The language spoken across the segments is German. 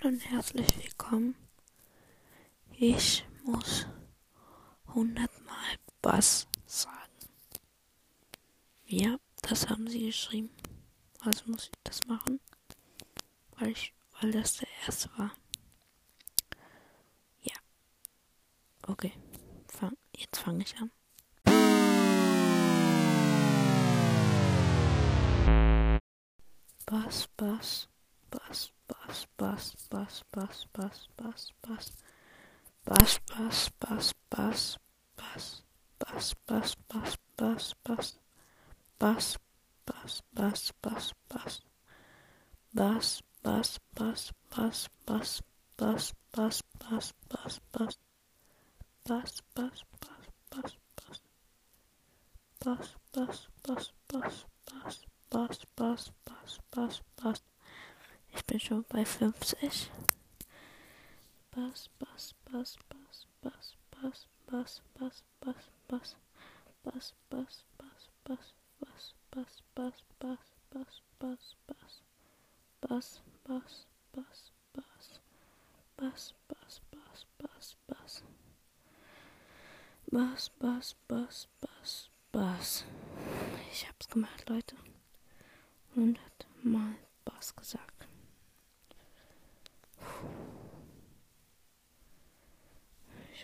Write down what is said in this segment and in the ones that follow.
Hallo und herzlich willkommen. Ich muss hundertmal was sagen. Ja, das haben sie geschrieben. Also muss ich das machen, weil ich, weil das der erste war. Ja. Okay. Fang, jetzt fange ich an. Bass, Bass, Bass, Bass, Bass, Bass, Bass, Bass, Bass, Bass. Bass, Bass, Bass, Bass, Bass, Bass, Bass, Bass, Bass, Bass. Bass, Bass, Bass, Bass, Bass. Bass, Bass, Bass, Bass, Bass, Bass, Bass, Bass, Bass, Bass. Bass, Bass, Bass, Bass, Bass. Bass, Bass, Bass, Bass, Bass, Bass, Bass, Bass, Bass, Bass. Ich bin schon bei 50. Bass, Bass, Bass, Bass, Bass, Bass, Bass, Bass, Bass, Bass. Bass, Bass, Bass, Bass, Bass, Bass, Bass, Bass, Bass, Bass, Bass. Bass, Bass, Bass, Bass. Bass, Bass, Bass, Bass, Bass. Bass, Bass, Bass, Bass, Bass. Ich hab's gemacht, Leute. Hundertmal Bass gesagt.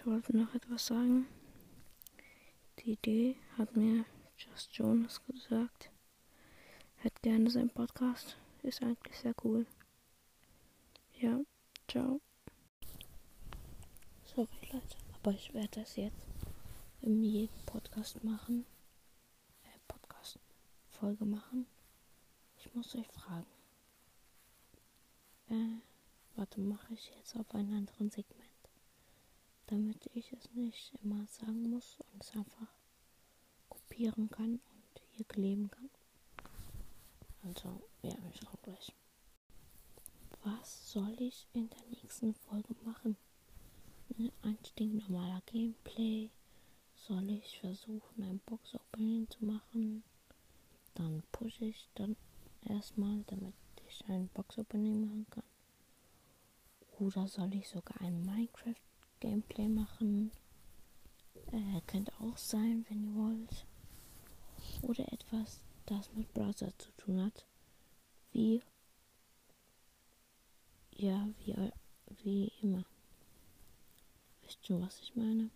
Ich wollte noch etwas sagen. Die Idee hat mir Just Jonas gesagt. Hätte gerne seinen Podcast. Ist eigentlich sehr cool. Ja, ciao. Sorry Leute, aber ich werde das jetzt in jedem Podcast machen. Äh, Podcast Folge machen. Ich muss euch fragen. Äh, warte, mache ich jetzt auf einem anderen Segment. Damit ich es nicht immer sagen muss und es einfach kopieren kann und hier kleben kann. Also, ja, ich auch gleich. Was soll ich in der nächsten Folge machen? Ein stinknormaler Gameplay. Soll ich versuchen, ein Box-Opening zu machen? Dann pushe ich dann erstmal, damit ich ein Box-Opening machen kann. Oder soll ich sogar ein Minecraft-Gameplay machen? Äh, könnte auch sein, wenn ihr wollt. Oder etwas, das mit Browser zu tun hat. Wie. Ja, wie, wie immer. Wisst ihr, was ich meine?